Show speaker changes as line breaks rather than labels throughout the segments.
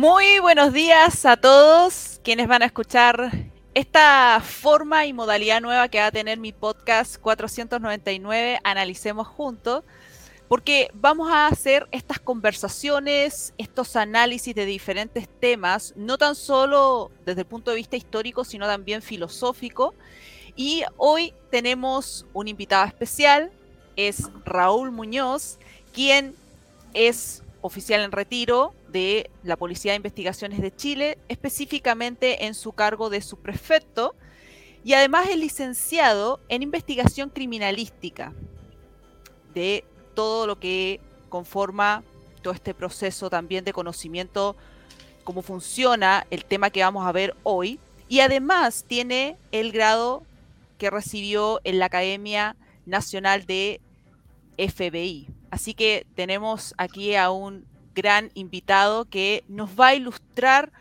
Muy buenos días a todos quienes van a escuchar esta forma y modalidad nueva que va a tener mi podcast 499, Analicemos Juntos, porque vamos a hacer estas conversaciones, estos análisis de diferentes temas, no tan solo desde el punto de vista histórico, sino también filosófico. Y hoy tenemos un invitado especial, es Raúl Muñoz, quien es oficial en retiro de la Policía de Investigaciones de Chile, específicamente en su cargo de subprefecto, y además es licenciado en investigación criminalística de todo lo que conforma todo este proceso también de conocimiento, cómo funciona el tema que vamos a ver hoy, y además tiene el grado que recibió en la Academia Nacional de FBI. Así que tenemos aquí a un gran invitado que nos va a ilustrar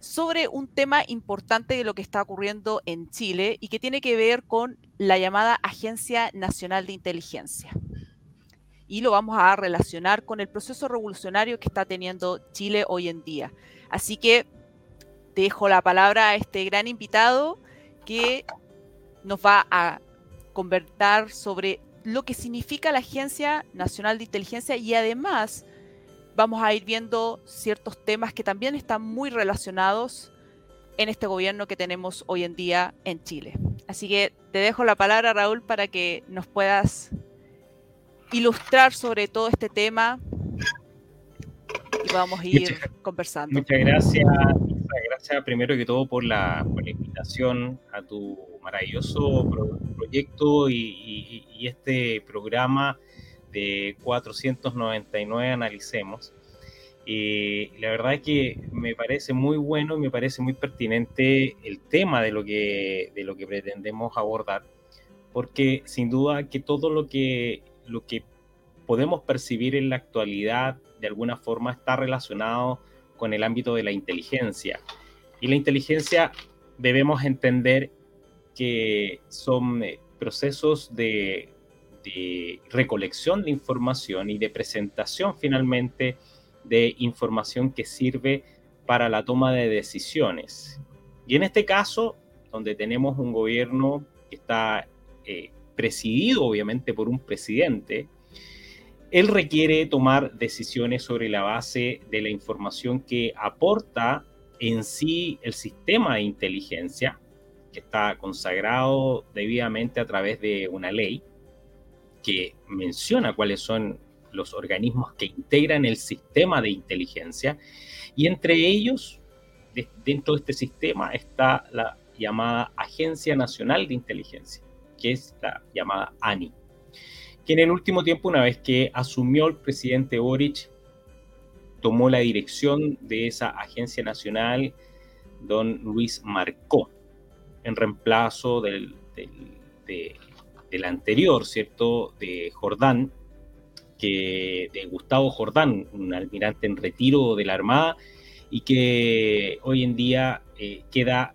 sobre un tema importante de lo que está ocurriendo en Chile y que tiene que ver con la llamada Agencia Nacional de Inteligencia. Y lo vamos a relacionar con el proceso revolucionario que está teniendo Chile hoy en día. Así que dejo la palabra a este gran invitado que nos va a conversar sobre lo que significa la Agencia Nacional de Inteligencia y además vamos a ir viendo ciertos temas que también están muy relacionados en este gobierno que tenemos hoy en día en Chile. Así que te dejo la palabra, Raúl, para que nos puedas ilustrar sobre todo este tema y vamos a ir conversando.
Muchas gracias, gracias primero que todo por la, por la invitación a tu maravilloso proyecto y, este programa de 499 Analicemos. Y la verdad es que me parece muy bueno y me parece muy pertinente el tema de lo que, de lo que pretendemos abordar, porque sin duda que todo lo que, lo que podemos percibir en la actualidad de alguna forma está relacionado con el ámbito de la inteligencia. Y la inteligencia debemos entender que son eh, procesos de, recolección de información y de presentación finalmente de información que sirve para la toma de decisiones. Y en este caso, donde tenemos un gobierno que está eh, presidido obviamente por un presidente, él requiere tomar decisiones sobre la base de la información que aporta en sí el sistema de inteligencia, que está consagrado debidamente a través de una ley que menciona cuáles son los organismos que integran el sistema de inteligencia y entre ellos, dentro de este sistema, está la llamada Agencia Nacional de Inteligencia, que es la llamada ANI, que en el último tiempo, una vez que asumió el presidente Boric, tomó la dirección de esa agencia nacional don Luis Marcó en reemplazo del, del, anterior, ¿cierto? De Jordán, que, de Gustavo Jordán, un almirante en retiro de la Armada, y que hoy en día eh, queda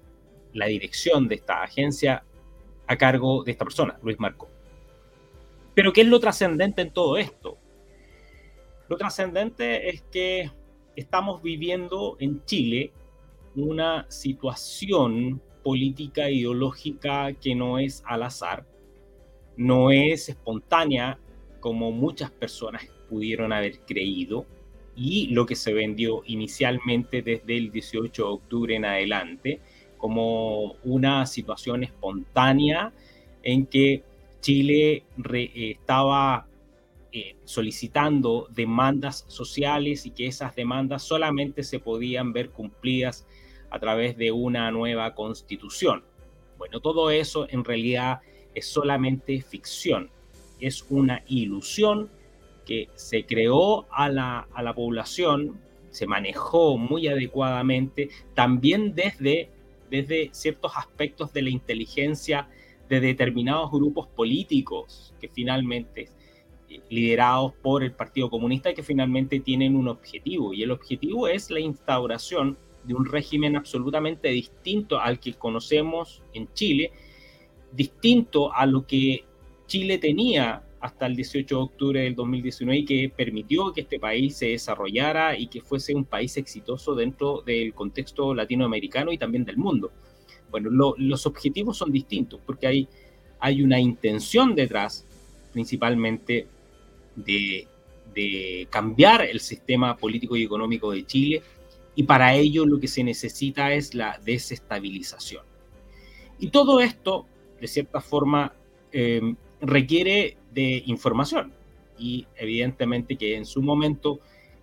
la dirección de esta agencia a cargo de esta persona, Luis Marco. Pero ¿qué es lo trascendente en todo esto? Lo trascendente es que estamos viviendo en Chile una situación política ideológica que no es al azar, no es espontánea como muchas personas pudieron haber creído y lo que se vendió inicialmente desde el 18 de octubre en adelante como una situación espontánea en que Chile estaba eh, solicitando demandas sociales y que esas demandas solamente se podían ver cumplidas a través de una nueva constitución. Bueno, todo eso en realidad es solamente ficción, es una ilusión que se creó a la, a la población, se manejó muy adecuadamente, también desde, desde ciertos aspectos de la inteligencia de determinados grupos políticos que finalmente eh, liderados por el Partido Comunista que finalmente tienen un objetivo y el objetivo es la instauración de un régimen absolutamente distinto al que conocemos en Chile, distinto a lo que Chile tenía hasta el 18 de octubre del 2019 y que permitió que este país se desarrollara y que fuese un país exitoso dentro del contexto latinoamericano y también del mundo. Bueno, los objetivos son distintos porque hay, hay una intención detrás principalmente de, de cambiar el sistema político y económico de Chile y para ello lo que se necesita es la desestabilización. Y todo esto, de cierta forma, eh, requiere de información y evidentemente que en su momento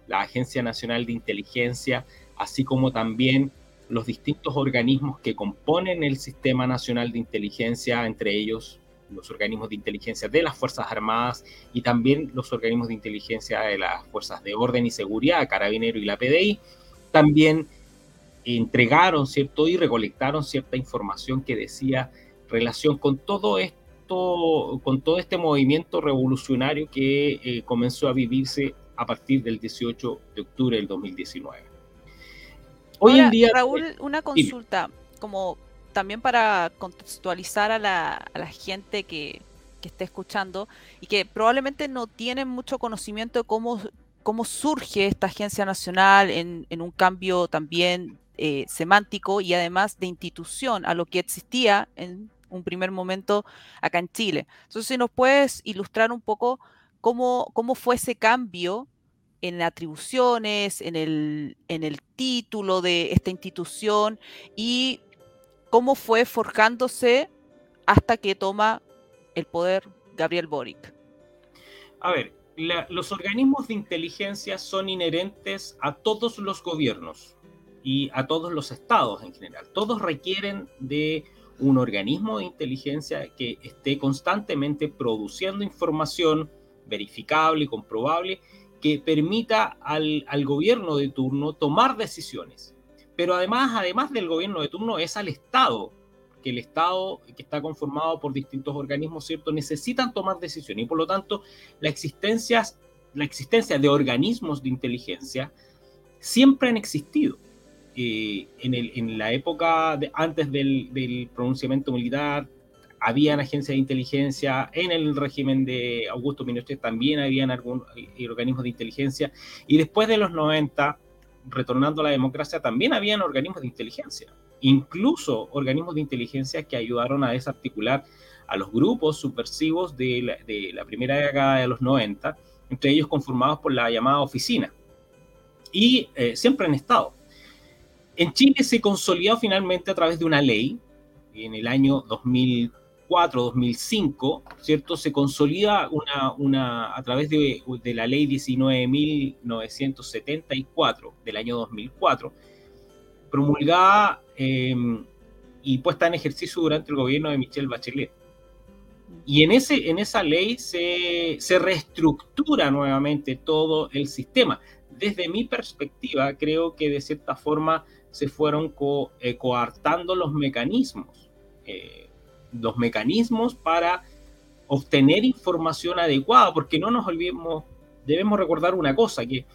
la Agencia Nacional de Inteligencia, así como también los distintos organismos que componen el Sistema Nacional de Inteligencia, entre ellos los organismos de inteligencia de las Fuerzas Armadas y también los organismos de inteligencia de las Fuerzas de Orden y Seguridad, Carabinero y la PDI, también entregaron, ¿cierto? Y recolectaron cierta información que decía relación con todo esto con todo este movimiento revolucionario que eh, comenzó a vivirse a partir del 18 de octubre del 2019.
Hoy en día... Raúl, una consulta, como también para contextualizar a la, gente que, que, esté escuchando y que probablemente no tienen mucho conocimiento de cómo, cómo surge esta agencia nacional en, en un cambio también eh, semántico y además de institución a lo que existía en un primer momento acá en Chile. Entonces, si nos puedes ilustrar un poco cómo, cómo fue ese cambio en atribuciones, en el, en el título de esta institución y cómo fue forjándose hasta que toma el poder Gabriel Boric.
A ver, los organismos de inteligencia son inherentes a todos los gobiernos y a todos los estados en general. Todos requieren de un organismo de inteligencia que esté constantemente produciendo información verificable y comprobable que permita al, gobierno de turno tomar decisiones. Pero además, además del gobierno de turno, es al Estado, que el Estado, que está conformado por distintos organismos, ¿cierto?, necesitan tomar decisiones. Y por lo tanto, la existencia, la existencia de organismos de inteligencia siempre han existido en, la época antes del, pronunciamiento militar, habían agencias de inteligencia, en el régimen de Augusto Pinochet también habían algunos eh, organismos de inteligencia, y después de los 90, retornando a la democracia, también habían organismos de inteligencia, incluso organismos de inteligencia que ayudaron a desarticular a los grupos subversivos de la, primera década de los 90, entre ellos conformados por la llamada oficina. Y eh, siempre han estado. En Chile se consolidó finalmente a través de una ley, en el año 2004-2005, ¿cierto? Se consolida una, una, a través de, de la ley 19.974 del año 2004, promulgada em, y puesta en ejercicio durante el gobierno de Michelle Bachelet. Y en, ese, en esa ley se, se reestructura nuevamente todo el sistema. Desde mi perspectiva, creo que de cierta forma se fueron eh, coartando los mecanismos, eh, los mecanismos para obtener información adecuada, porque no nos olvidemos, debemos recordar una cosa, que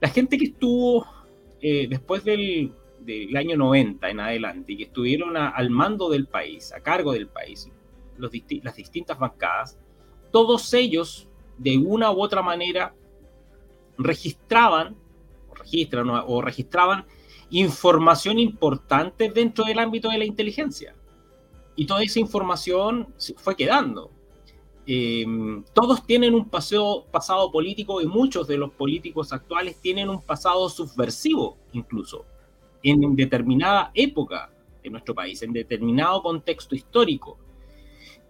la gente que estuvo eh, después del, año 90 en adelante y que estuvieron al mando del país, a cargo del país, las distintas bancadas, todos ellos, de una u otra manera, registraban, registran o registraban información importante dentro del ámbito de la inteligencia. Y toda esa información fue quedando. Eh, todos tienen un paseo, pasado político y muchos de los políticos actuales tienen un pasado subversivo incluso en determinada época de nuestro país, en determinado contexto histórico.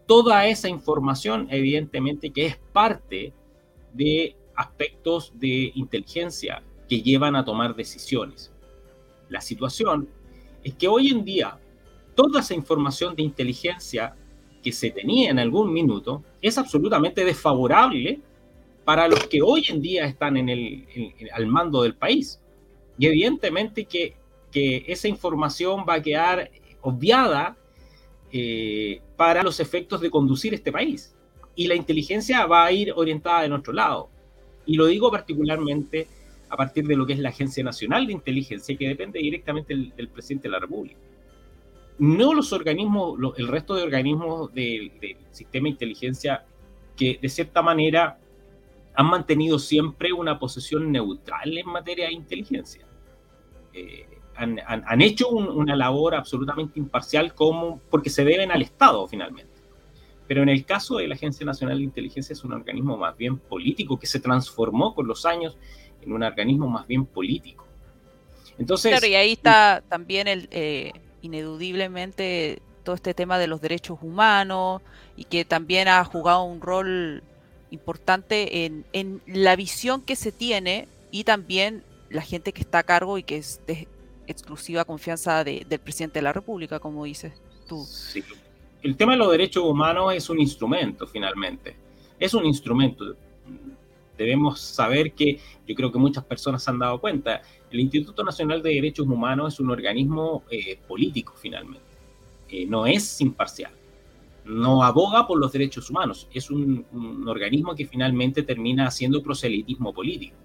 Toda esa información evidentemente que es parte de aspectos de inteligencia que llevan a tomar decisiones. La situación es que hoy en día toda esa información de inteligencia que se tenía en algún minuto es absolutamente desfavorable para los que hoy en día están en el, al mando del país. Y evidentemente que, que esa información va a quedar obviada eh, para los efectos de conducir este país. Y la inteligencia va a ir orientada de nuestro lado. Y lo digo particularmente a partir de lo que es la Agencia Nacional de Inteligencia, que depende directamente del, presidente de la República. No los organismos, el resto de organismos del, sistema de inteligencia que de cierta manera han mantenido siempre una posición neutral en materia de inteligencia. Eh, han, hecho una labor absolutamente imparcial como, porque se deben al Estado finalmente. Pero en el caso de la Agencia Nacional de Inteligencia es un organismo más bien político que se transformó con los años en un organismo más bien político.
Entonces, claro, y ahí está también el, eh, ineludiblemente todo este tema de los derechos humanos y que también ha jugado un rol importante en, en la visión que se tiene y también la gente que está a cargo y que es de exclusiva confianza del presidente de la República, como dices tú.
Sí. El tema de los derechos humanos es un instrumento, finalmente. Es un instrumento. Debemos saber que yo creo que muchas personas se han dado cuenta. El Instituto Nacional de Derechos Humanos es un organismo eh, político, finalmente. Eh, no es imparcial no aboga por los derechos humanos, es un, organismo que finalmente termina haciendo proselitismo político.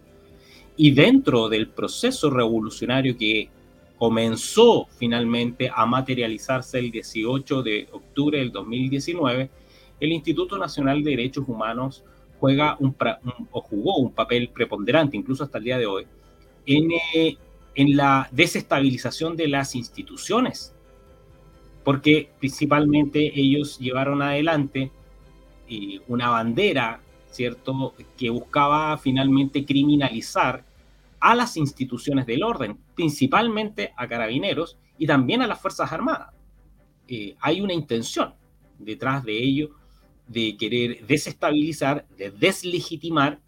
Y dentro del proceso revolucionario que comenzó finalmente a materializarse el 18 de octubre del 2019, el Instituto Nacional de Derechos Humanos juega un, o jugó un papel preponderante, incluso hasta el día de hoy, en, eh, en la desestabilización de las instituciones porque principalmente ellos llevaron adelante eh, una bandera, ¿cierto?, que buscaba finalmente criminalizar a las instituciones del orden, principalmente a carabineros y también a las Fuerzas Armadas. Eh, hay una intención detrás de ello de querer desestabilizar, de deslegitimar,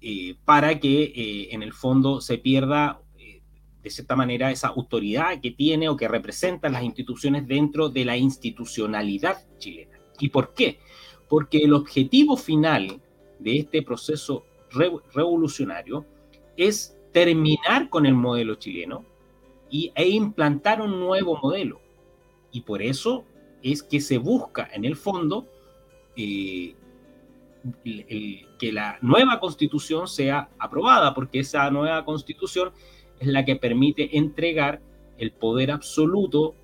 eh, para que en el fondo se pierda de cierta manera, esa autoridad que tiene o que representan las instituciones dentro de la institucionalidad chilena. ¿Y por qué? Porque el objetivo final de este proceso revolucionario es terminar con el modelo chileno y, e implantar un nuevo modelo. Y por eso es que se busca en el fondo que la nueva constitución sea aprobada, porque esa nueva constitución es la que permite entregar el poder absoluto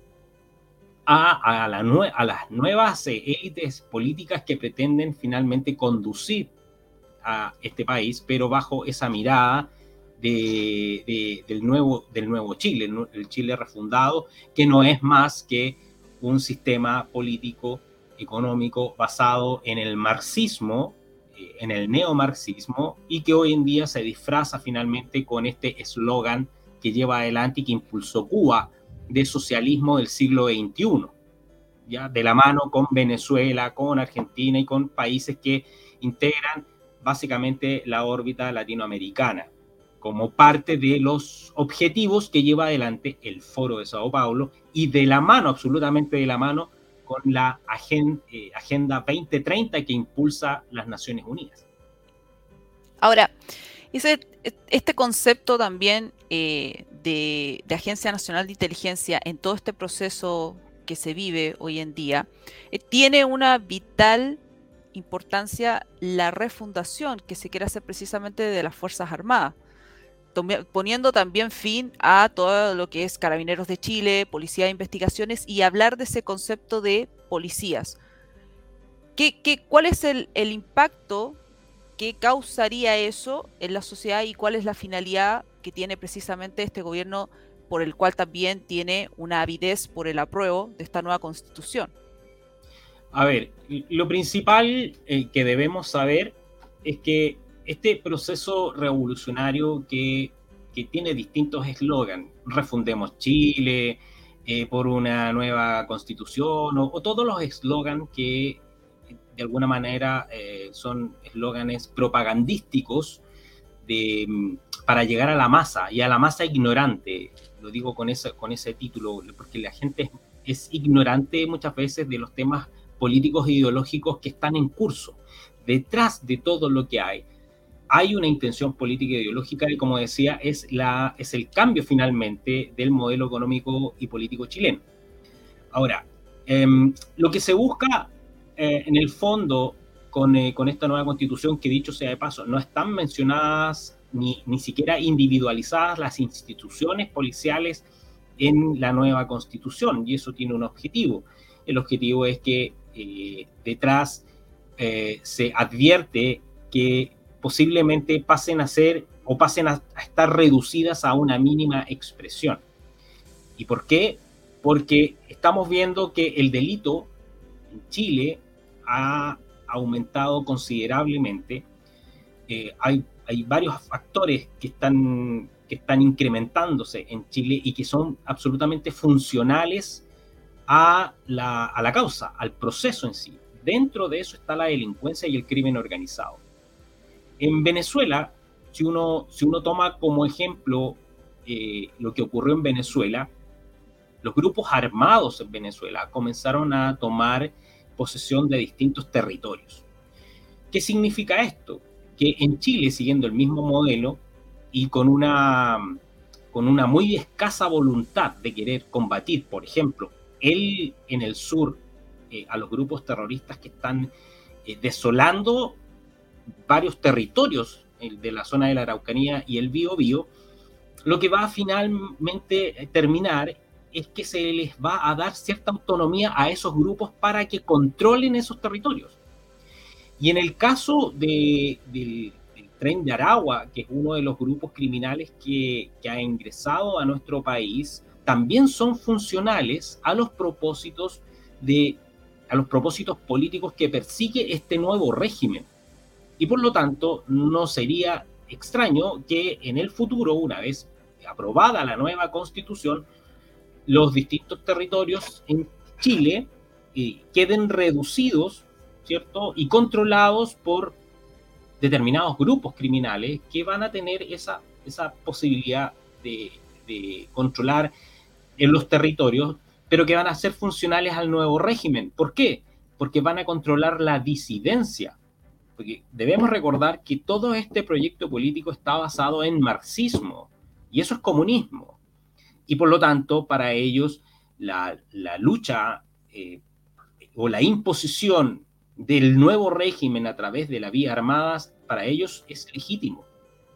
a, las nuevas élites políticas que pretenden finalmente conducir a este país, pero bajo esa mirada de, del, nuevo, del nuevo Chile, el Chile refundado, que no es más que un sistema político económico basado en el marxismo en el neomarxismo y que hoy en día se disfraza finalmente con este eslogan que lleva adelante y que impulsó Cuba de socialismo del siglo XXI, ya de la mano con Venezuela, con Argentina y con países que integran básicamente la órbita latinoamericana como parte de los objetivos que lleva adelante el Foro de Sao Paulo y de la mano, absolutamente de la mano, con la eh, Agenda 2030 que impulsa las Naciones Unidas.
Ahora, este concepto también eh, de, Agencia Nacional de Inteligencia en todo este proceso que se vive hoy en día, eh, tiene una vital importancia la refundación que se quiere hacer precisamente de las Fuerzas Armadas poniendo también fin a todo lo que es Carabineros de Chile, Policía de Investigaciones y hablar de ese concepto de policías. ¿Qué, cuál es el, impacto que causaría eso en la sociedad y cuál es la finalidad que tiene precisamente este gobierno por el cual también tiene una avidez por el apruebo de esta nueva constitución?
A ver, lo principal eh, que debemos saber es que este proceso revolucionario que, tiene distintos eslogans, refundemos Chile, eh, por una nueva constitución, o, todos los eslogans que de alguna manera eh, son eslóganes propagandísticos mm, para llegar a la masa y a la masa ignorante. Lo digo con ese, con ese título, porque la gente es ignorante muchas veces de los temas políticos e ideológicos que están en curso. Detrás de todo lo que hay hay una intención política e ideológica y, como decía, es, el cambio finalmente del modelo económico y político chileno. Ahora, em, lo que se busca eh, en el fondo con, eh, con, esta nueva constitución, que dicho sea de paso, no están mencionadas ni, ni siquiera individualizadas las instituciones policiales en la nueva constitución, y eso tiene un objetivo. El objetivo es que eh, detrás se advierte que posiblemente pasen a ser o pasen a, estar reducidas a una mínima expresión. ¿Y por qué? Porque estamos viendo que el delito en Chile ha aumentado considerablemente. Eh, hay, hay varios factores que están, que están incrementándose en Chile y que son absolutamente funcionales a la, a la causa, al proceso en sí. Dentro de eso está la delincuencia y el crimen organizado. En Venezuela, si uno, si uno toma como ejemplo eh, lo que ocurrió en Venezuela, los grupos armados en Venezuela comenzaron a tomar posesión de distintos territorios. ¿Qué significa esto? Que en Chile, siguiendo el mismo modelo y con una, con una muy escasa voluntad de querer combatir, por ejemplo, él en el sur eh, a los grupos terroristas que están eh, desolando varios territorios de la zona de la Araucanía y el Bío lo que va a finalmente terminar es que se les va a dar cierta autonomía a esos grupos para que controlen esos territorios. Y en el caso del tren de Aragua, que es uno de los grupos criminales que, que ha ingresado a nuestro país, también son funcionales a los propósitos de a los propósitos políticos que persigue este nuevo régimen. Y por lo tanto, no sería extraño que en el futuro, una vez aprobada la nueva constitución, los distintos territorios en Chile eh, queden reducidos, ¿cierto? Y controlados por determinados grupos criminales que van a tener esa, esa posibilidad de, de controlar en los territorios, pero que van a ser funcionales al nuevo régimen. ¿Por qué? Porque van a controlar la disidencia. Porque debemos recordar que todo este proyecto político está basado en marxismo, y eso es comunismo. Y por lo tanto, para ellos, la, lucha eh, o la imposición del nuevo régimen a través de la vía armadas, para ellos es legítimo.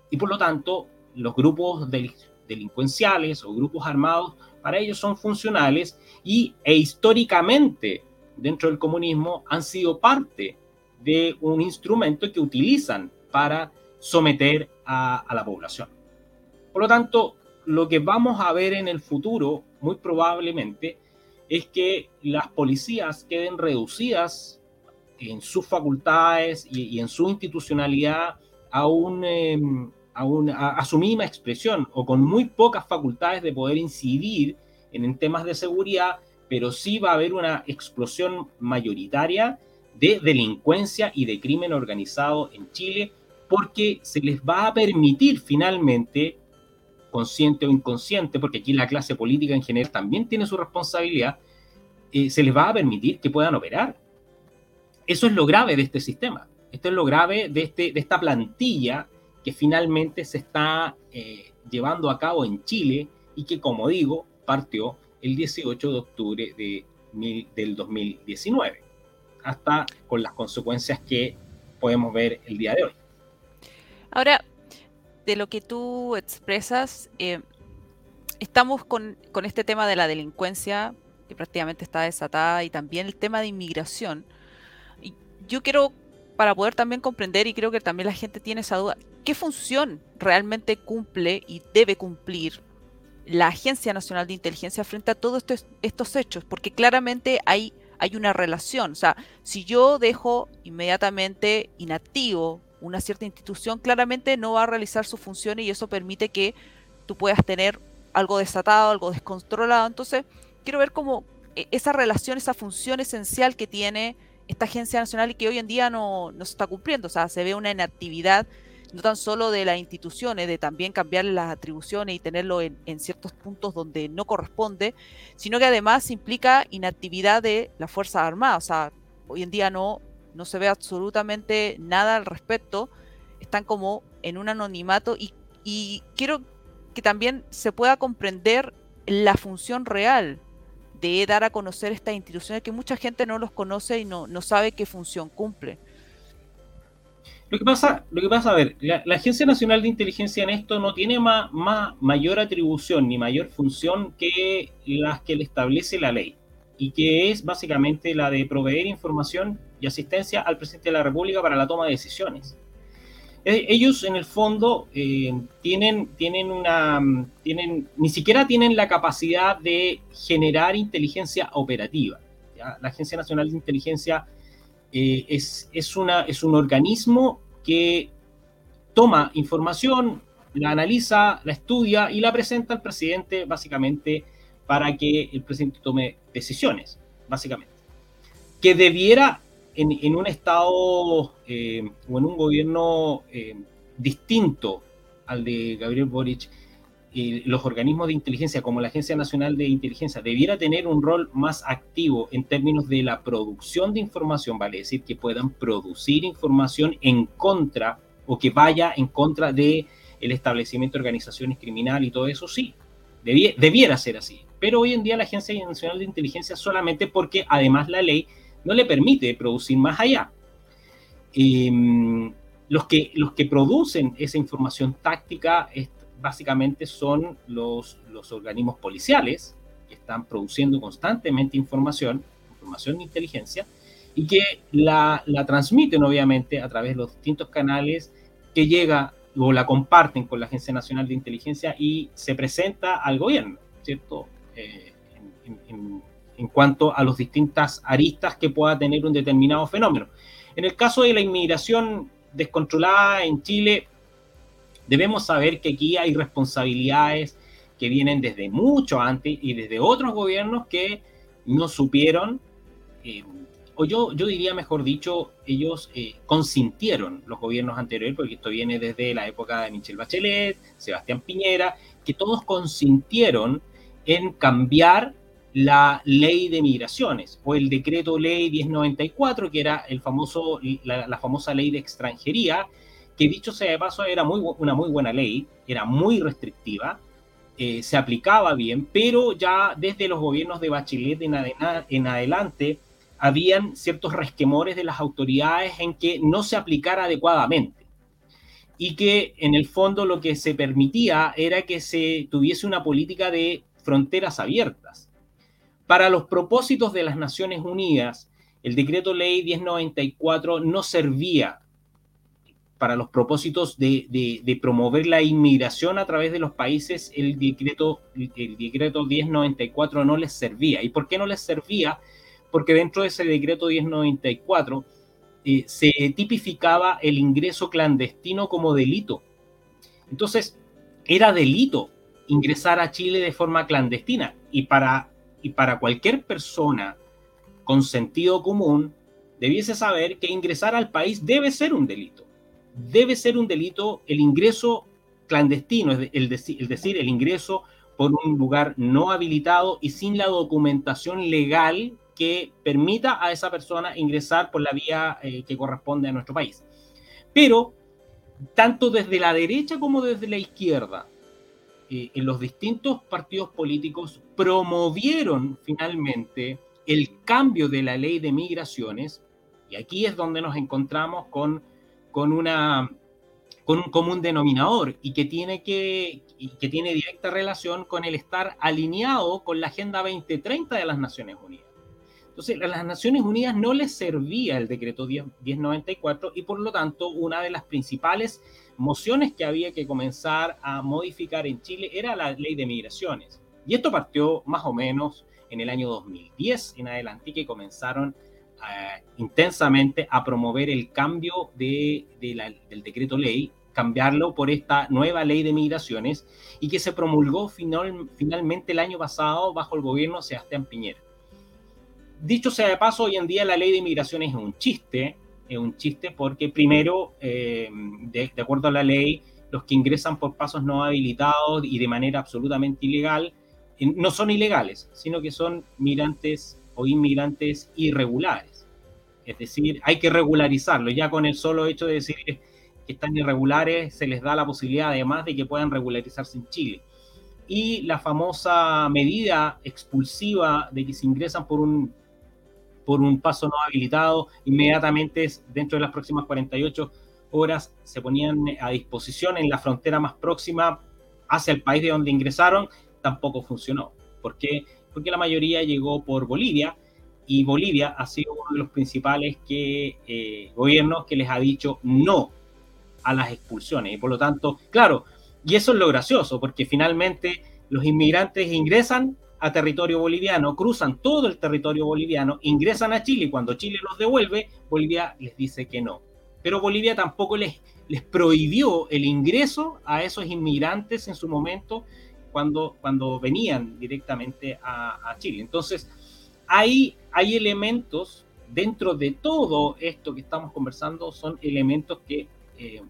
Y por lo tanto, los grupos delincuenciales o grupos armados, para ellos son funcionales y, e históricamente dentro del comunismo han sido parte de un instrumento que utilizan para someter a la población. Por lo tanto, lo que vamos a ver en el futuro, muy probablemente, es que las policías queden reducidas en sus facultades y, en su institucionalidad a, un, em, a, su mínima expresión o con muy pocas facultades de poder incidir en temas de seguridad, pero sí va a haber una explosión mayoritaria de delincuencia y de crimen organizado en Chile porque se les va a permitir finalmente consciente o inconsciente, porque aquí la clase política en general también tiene su responsabilidad, eh, se les va a permitir que puedan operar. Eso es lo grave de este sistema. Esto es lo grave de, este, de esta plantilla que finalmente se está eh, llevando a cabo en Chile y que, como digo, partió el 18 de octubre de, del 2019, hasta con las consecuencias que podemos ver el día de hoy.
Ahora, de lo que tú expresas, eh, estamos con, este tema de la delincuencia que prácticamente está desatada y también el tema de inmigración. Y yo quiero, para poder también comprender, y creo que también la gente tiene esa duda, ¿qué función realmente cumple y debe cumplir la Agencia Nacional de Inteligencia frente a todos estos, hechos? Porque claramente hay, hay una relación. O sea, si yo dejo inmediatamente inactivo una cierta institución claramente no va a realizar sus funciones y eso permite que tú puedas tener algo desatado, algo descontrolado. Entonces, quiero ver cómo e, esa relación, esa función esencial que tiene esta agencia nacional y que hoy en día no, se está cumpliendo. O sea, se ve una inactividad no tan solo de las instituciones, de también cambiar las atribuciones y tenerlo en, ciertos puntos donde no corresponde, sino que además implica inactividad de las Fuerzas Armadas. O sea, hoy en día no, no se ve absolutamente nada al respecto, están como en un anonimato y, quiero que también se pueda comprender la función real de dar a conocer estas instituciones que mucha gente no los conoce y no, no sabe qué función cumple.
Lo que pasa, lo que pasa a ver, la, Agencia Nacional de Inteligencia en esto no tiene más, más, mayor atribución ni mayor función que las que le establece la ley. y que es básicamente la de proveer información y asistencia al presidente de la República para la toma de decisiones. Eh, ellos en el fondo eh, tienen, tienen una, tienen, ni siquiera tienen la capacidad de generar inteligencia operativa. La Agencia Nacional de Inteligencia eh, es, es, una, es un organismo que toma información, la analiza, la estudia y la presenta al presidente básicamente para que el presidente tome decisiones, básicamente. Que debiera en, un estado eh, o en un gobierno eh, distinto al de Gabriel Boric, los organismos de inteligencia como la Agencia Nacional de Inteligencia debiera tener un rol más activo en términos de la producción de información, vale decir, que puedan producir información en contra o que vaya en contra de el establecimiento de organizaciones criminales y todo eso, sí, debiera ser así. Pero hoy en día la Agencia Nacional de Inteligencia solamente porque además la ley no le permite producir más allá. Em, los, que, los que producen esa información táctica básicamente son los, los organismos policiales, que están produciendo constantemente información, información de inteligencia, y que la, la transmiten obviamente a través de los distintos canales que llega o la comparten con la Agencia Nacional de Inteligencia y se presenta al gobierno, ¿cierto? Eh, en, en cuanto a las distintas aristas que pueda tener un determinado fenómeno. En el caso de la inmigración descontrolada en Chile, debemos saber que aquí hay responsabilidades que vienen desde mucho antes y desde otros gobiernos que no supieron, eh, o yo, yo diría mejor dicho, ellos eh, consintieron los gobiernos anteriores, porque esto viene desde la época de Michelle Bachelet, Sebastián Piñera, que todos consintieron en cambiar la ley de migraciones o el decreto ley 1094, que era el famoso, la, famosa ley de extranjería, que dicho sea de paso era muy, una muy buena ley, era muy restrictiva, eh, se aplicaba bien, pero ya desde los gobiernos de Bachelet en, en adelante habían ciertos resquemores de las autoridades en que no se aplicara adecuadamente. Y que en el fondo lo que se permitía era que se tuviese una política de fronteras abiertas. Para los propósitos de las Naciones Unidas, el decreto ley 1094 no servía para los propósitos de, promover la inmigración a través de los países, el decreto, el decreto 1094 no les servía. ¿Y por qué no les servía? Porque dentro de ese decreto 1094 eh, se tipificaba el ingreso clandestino como delito. Entonces, era delito ingresar a Chile de forma clandestina. Y para y para cualquier persona con sentido común debiese saber que ingresar al país debe ser un delito. Debe ser un delito el ingreso clandestino, es el, decir, el ingreso por un lugar no habilitado y sin la documentación legal que permita a esa persona ingresar por la vía eh, que corresponde a nuestro país. Pero, tanto desde la derecha como desde la izquierda, eh, en los distintos partidos políticos promovieron finalmente el cambio de la ley de migraciones, y aquí es donde nos encontramos con, con, una, con un común denominador y que, tiene que, que tiene directa relación con el estar alineado con la Agenda 2030 de las Naciones Unidas. Entonces, a las Naciones Unidas no les servía el decreto 1094 y por lo tanto una de las principales mociones que había que comenzar a modificar en Chile era la ley de migraciones. Y esto partió más o menos en el año 2010 en adelante que comenzaron eh, intensamente a promover el cambio de, del decreto ley, cambiarlo por esta nueva ley de migraciones y que se promulgó final, finalmente el año pasado bajo el gobierno de Sebastián Piñera. Dicho sea de paso, hoy en día la ley de migraciones es un chiste, es un chiste porque primero, eh, de, acuerdo a la ley, los que ingresan por pasos no habilitados y de manera absolutamente ilegal, no son ilegales, sino que son migrantes o inmigrantes irregulares. Es decir, hay que regularizarlo. Ya con el solo hecho de decir que están irregulares, se les da la posibilidad además de que puedan regularizarse en Chile. Y la famosa medida expulsiva de que se ingresan por un por un paso no habilitado, inmediatamente dentro de las próximas 48 horas se ponían a disposición en la frontera más próxima hacia el país de donde ingresaron, tampoco funcionó, porque porque la mayoría llegó por Bolivia y Bolivia ha sido uno de los principales que, eh, gobiernos que les ha dicho no a las expulsiones. Y por lo tanto, claro, y eso es lo gracioso, porque finalmente los inmigrantes ingresan a territorio boliviano, cruzan todo el territorio boliviano, ingresan a Chile y cuando Chile los devuelve, Bolivia les dice que no. Pero Bolivia tampoco les, les prohibió el ingreso a esos inmigrantes en su momento cuando, cuando venían directamente a, a Chile. Entonces, hay, hay elementos dentro de todo esto que estamos conversando, son elementos que, eh,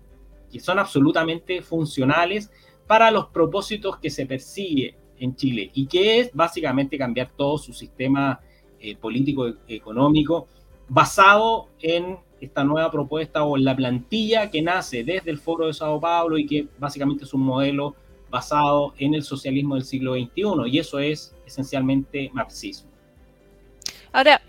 que son absolutamente funcionales para los propósitos que se persigue en Chile y que es básicamente cambiar todo su sistema eh, político económico basado en esta nueva propuesta o en la plantilla que nace desde el Foro de Sao Paulo y que básicamente es un modelo basado en el socialismo del siglo XXI y eso es esencialmente marxismo.
Ahora,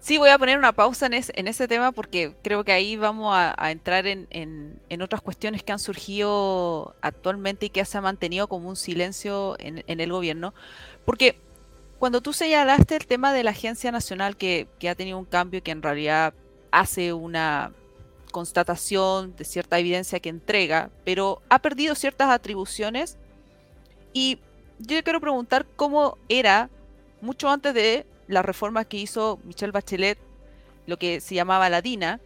sí voy a poner una pausa en, ese tema porque creo que ahí vamos a, entrar en, otras cuestiones que han surgido actualmente y que se ha mantenido como un silencio en, el gobierno. Porque cuando tú señalaste el tema de la Agencia Nacional que, que ha tenido un cambio que en realidad hace una constatación de cierta evidencia que entrega, pero ha perdido ciertas atribuciones. Y yo quiero preguntar cómo era mucho antes de la reforma que hizo Michelle Bachelet, lo que se llamaba la DINA,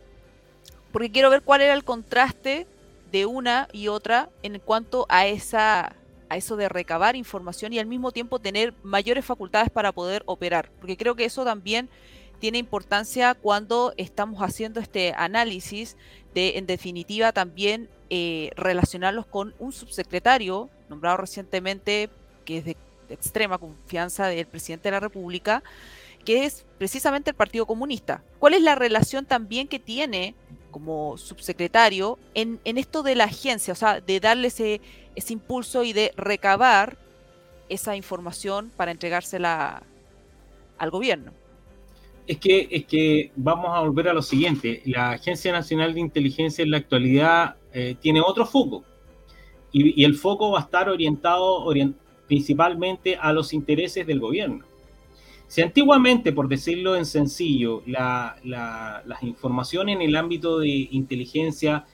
porque quiero ver cuál era el contraste de una y otra en cuanto a esa a eso de recabar información y al mismo tiempo tener mayores facultades para poder operar, porque creo que eso también tiene importancia cuando estamos haciendo este análisis de, en definitiva, también eh, relacionarlos con un subsecretario nombrado recientemente, que es de extrema confianza del presidente de la República, que es precisamente el Partido Comunista. ¿Cuál es la relación también que tiene como subsecretario en, esto de la agencia, o sea, de darle ese, ese impulso y de recabar esa información para entregársela al gobierno?
Es que, es que vamos a volver a lo siguiente, la Agencia Nacional de Inteligencia en la actualidad eh, tiene otro foco y, el foco va a estar orientado principalmente a los intereses del gobierno. Si antiguamente, por decirlo en sencillo, la, las informaciones en el ámbito de inteligencia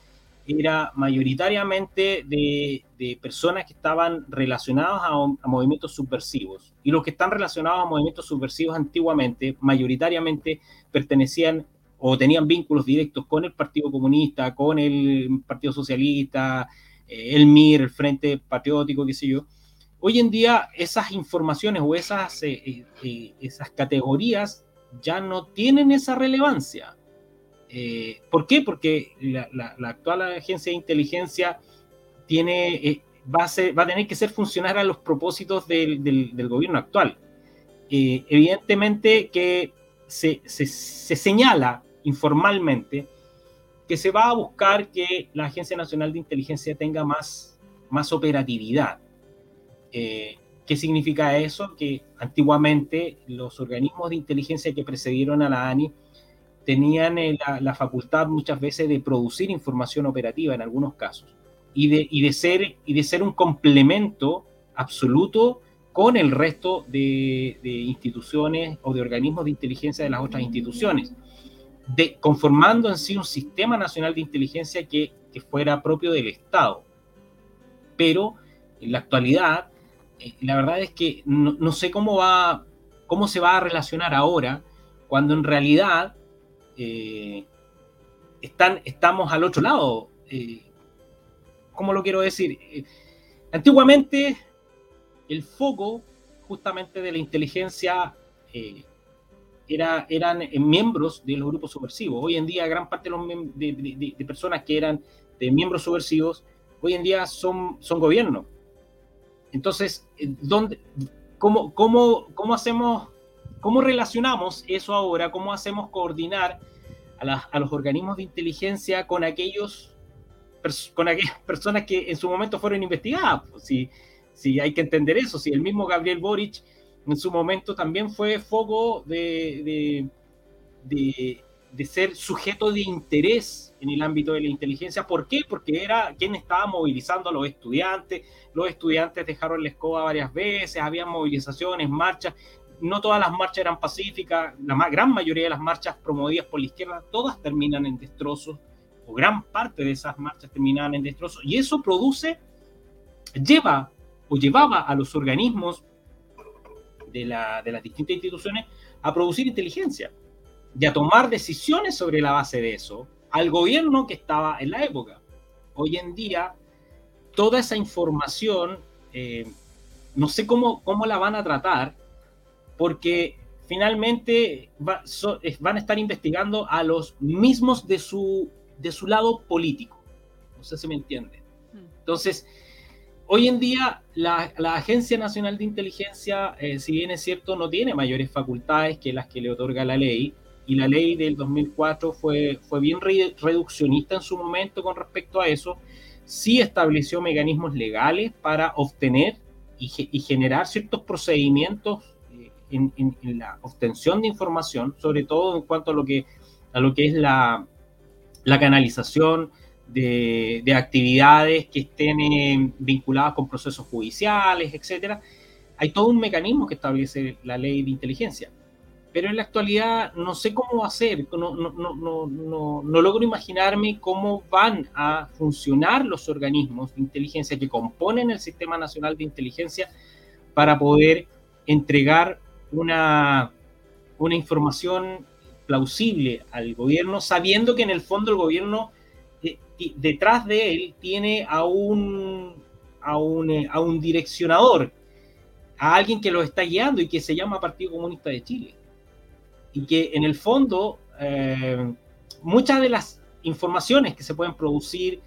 era mayoritariamente de, personas que estaban relacionadas a, movimientos subversivos. Y los que están relacionados a movimientos subversivos antiguamente, mayoritariamente pertenecían o tenían vínculos directos con el Partido Comunista, con el Partido Socialista, eh, el MIR, el Frente Patriótico, qué sé yo. Hoy en día esas informaciones o esas, eh, eh, esas categorías ya no tienen esa relevancia. ¿Por qué? Porque la, actual agencia de inteligencia tiene, va, a va, a tener que ser funcionar a los propósitos del, gobierno actual. evidentemente que se, se, se señala informalmente que se va a buscar que la Agencia Nacional de Inteligencia tenga más, más operatividad. Eh, ¿Qué significa eso? Que antiguamente los organismos de inteligencia que precedieron a la ANI tenían eh, la, facultad muchas veces de producir información operativa en algunos casos y de, y de, ser, y de ser un complemento absoluto con el resto de, instituciones o de organismos de inteligencia de las otras instituciones, de, conformando en sí un sistema nacional de inteligencia que, que fuera propio del Estado. Pero en la actualidad eh, la verdad es que no, sé cómo va, cómo se va a relacionar ahora, cuando en realidad eh, están, estamos al otro lado. Eh, ¿Cómo lo quiero decir? antiguamente el foco justamente de la inteligencia era, eran miembros de los grupos subversivos. Hoy en día gran parte de, los, personas que eran de miembros subversivos, hoy en día son, son gobiernos entonces, eh, ¿dónde, cómo, cómo, cómo, hacemos, cómo relacionamos eso ahora? ¿Cómo hacemos coordinar a, los organismos de inteligencia con aquellos con aquellas personas que en su momento fueron investigadas? Pues, si, si hay que entender eso, si el mismo Gabriel Boric en su momento también fue foco de, de, de ser sujeto de interés en el ámbito de la inteligencia. ¿Por qué? Porque era quien estaba movilizando a los estudiantes. Los estudiantes dejaron la escoba varias veces, había movilizaciones, marchas. No todas las marchas eran pacíficas, la gran mayoría de las marchas promovidas por la izquierda, todas terminan en destrozos, o gran parte de esas marchas terminaban en destrozos. Y eso produce, lleva o llevaba a los organismos de, la, de las distintas instituciones a producir inteligencia y a tomar decisiones sobre la base de eso al gobierno que estaba en la época. Hoy en día, toda esa información, eh, no sé cómo, cómo la van a tratar, porque finalmente van a estar investigando a los mismos de su, de su lado político. No sé si me entiende. Hmm. Entonces, hoy en día la, Agencia Nacional de Inteligencia, eh, si bien es cierto, no tiene mayores facultades que las que le otorga la ley, y la ley del 2004 fue, fue bien reduccionista en su momento con respecto a eso, sí estableció mecanismos legales para obtener y, generar ciertos procedimientos en, la obtención de información, sobre todo en cuanto a lo que, a lo que es la, la canalización de, de, actividades que estén eh, vinculadas con procesos judiciales, etcétera. Hay todo un mecanismo que establece la ley de inteligencia pero en la actualidad no sé cómo va a no, no, no, no, logro imaginarme cómo van a funcionar los organismos de inteligencia que componen el Sistema Nacional de Inteligencia para poder entregar una, una información plausible al gobierno, sabiendo que en el fondo el gobierno eh, detrás de él tiene a un, a un, eh, a un direccionador, a alguien que lo está guiando y que se llama Partido Comunista de Chile. Y que en el fondo eh, muchas de las informaciones que se pueden producir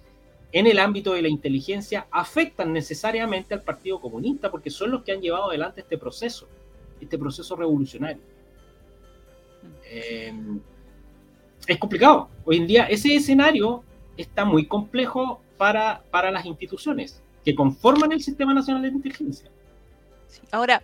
en el ámbito de la inteligencia afectan necesariamente al Partido Comunista porque son los que han llevado adelante este proceso, este proceso revolucionario. Eh, es complicado. Hoy en día ese escenario está muy complejo para, para las instituciones que conforman el Sistema Nacional de Inteligencia.
Ahora,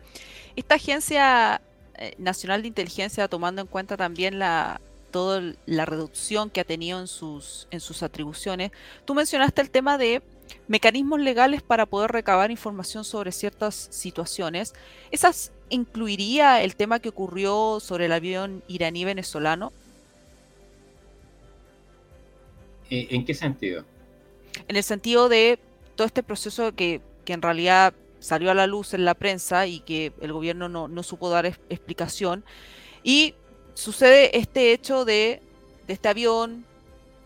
esta agencia eh, Nacional de Inteligencia, tomando en cuenta también la, toda la reducción que ha tenido en sus, en sus atribuciones. Tú mencionaste el tema de mecanismos legales para poder recabar información sobre ciertas situaciones. ¿Esas incluiría el tema que ocurrió sobre el avión iraní venezolano?
¿En qué sentido?
En el sentido de todo este proceso que, que en realidad salió a la luz en la prensa y que el gobierno no, supo dar explicación. Y sucede este hecho de, este avión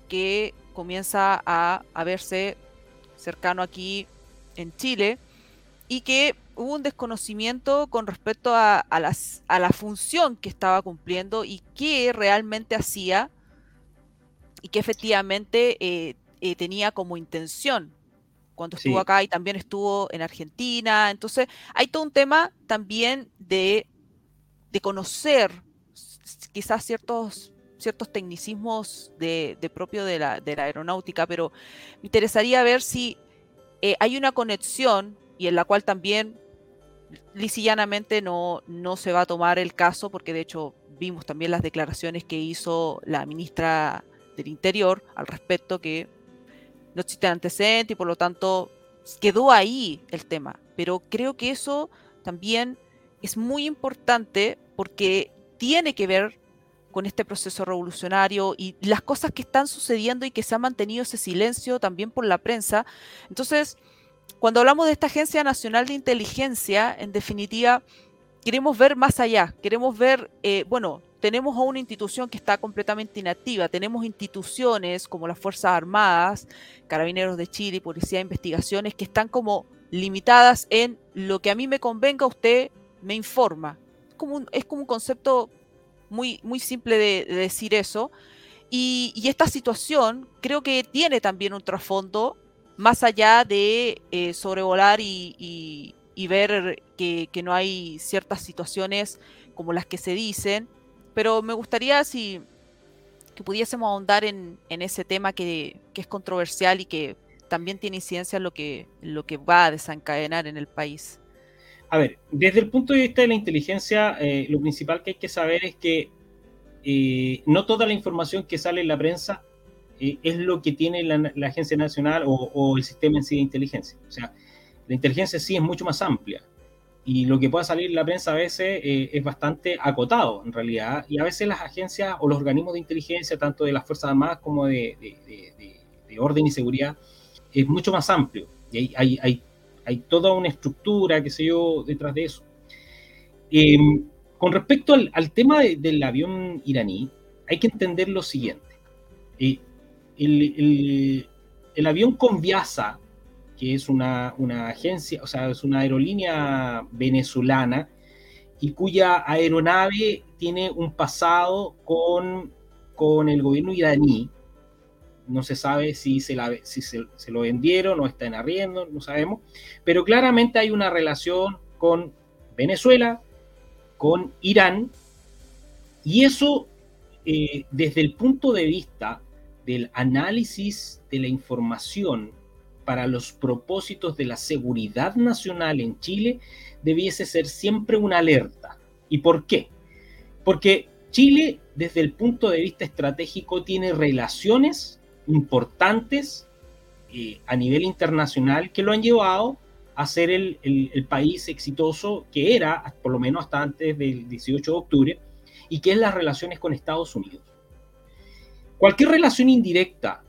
que comienza a, verse cercano aquí en Chile y que hubo un desconocimiento con respecto a, las, a la función que estaba cumpliendo y qué realmente hacía y que efectivamente eh, eh, tenía como intención cuando estuvo acá y también estuvo en Argentina. Entonces, hay todo un tema también de, conocer quizás ciertos, ciertos tecnicismos de, propio de la, aeronáutica, pero me interesaría ver si eh, hay una conexión y en la cual también lisillanamente no, no se va a tomar el caso, porque de hecho vimos también las declaraciones que hizo la ministra del Interior al respecto, que no existe antecedente y por lo tanto quedó ahí el tema. Pero creo que eso también es muy importante porque tiene que ver con este proceso revolucionario y las cosas que están sucediendo y que se ha mantenido ese silencio también por la prensa. Entonces, cuando hablamos de esta Agencia Nacional de Inteligencia, en definitiva, queremos ver más allá, queremos ver, eh, bueno, tenemos a una institución que está completamente inactiva, tenemos instituciones como las Fuerzas Armadas, Carabineros de Chile, Policía de Investigaciones, que están como limitadas en lo que a mí me convenga, usted me informa. Como un, es como un concepto muy, muy simple de, decir eso. Y, esta situación creo que tiene también un trasfondo más allá de eh, sobrevolar y, ver que, que no hay ciertas situaciones como las que se dicen, pero me gustaría si que pudiésemos ahondar en, ese tema que, es controversial y que también tiene incidencia en lo que, lo que va a desencadenar en el país.
A ver, desde el punto de vista de la inteligencia, eh, lo principal que hay que saber es que eh, no toda la información que sale en la prensa eh, es lo que tiene la, Agencia Nacional o, el sistema en sí de inteligencia. O sea, la inteligencia sí es mucho más amplia y lo que pueda salir en la prensa a veces eh, es bastante acotado en realidad y a veces las agencias o los organismos de inteligencia, tanto de las Fuerzas Armadas como de, orden y seguridad, es mucho más amplio y hay, hay, hay, toda una estructura, qué sé yo, detrás de eso. Em, con respecto al, tema del avión iraní, hay que entender lo siguiente. Eh, el, el, avión Conviasa, que es una, una, agencia, o sea, es una aerolínea venezolana y cuya aeronave tiene un pasado con, con el gobierno iraní. No se sabe si, se, la, si se, se, lo vendieron o está en arriendo, no sabemos. Pero claramente hay una relación con Venezuela, con Irán, y eso eh, desde el punto de vista del análisis de la información para los propósitos de la seguridad nacional en Chile debiese ser siempre una alerta. ¿Y por qué? Porque Chile, desde el punto de vista estratégico, tiene relaciones importantes eh, a nivel internacional que lo han llevado a ser el, el, país exitoso que era, por lo menos hasta antes del 18 de octubre, y que es las relaciones con Estados Unidos. Cualquier relación indirecta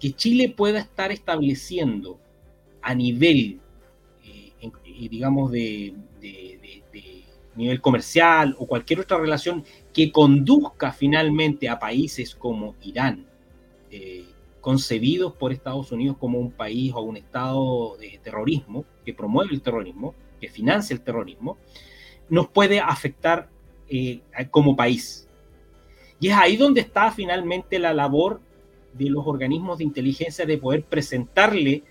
que Chile pueda estar estableciendo a nivel, eh, eh, digamos, de, nivel comercial o cualquier otra relación que conduzca finalmente a países como Irán, eh, concebidos por Estados Unidos como un país o un estado de terrorismo, que promueve el terrorismo, que financia el terrorismo, nos puede afectar como país. Y es ahí donde está finalmente la labor de los organismos de inteligencia de poder presentarle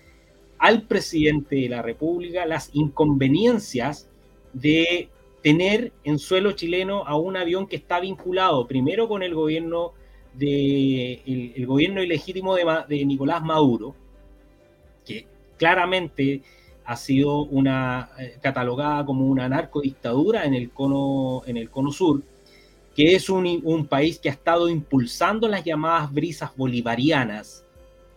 al presidente de la República las inconveniencias de tener en suelo chileno a un avión que está vinculado primero con el gobierno de el, gobierno ilegítimo de, de, Nicolás Maduro, que claramente ha sido una eh, catalogada como una narcodictadura en el cono en el cono sur que es un, país que ha estado impulsando las llamadas brisas bolivarianas,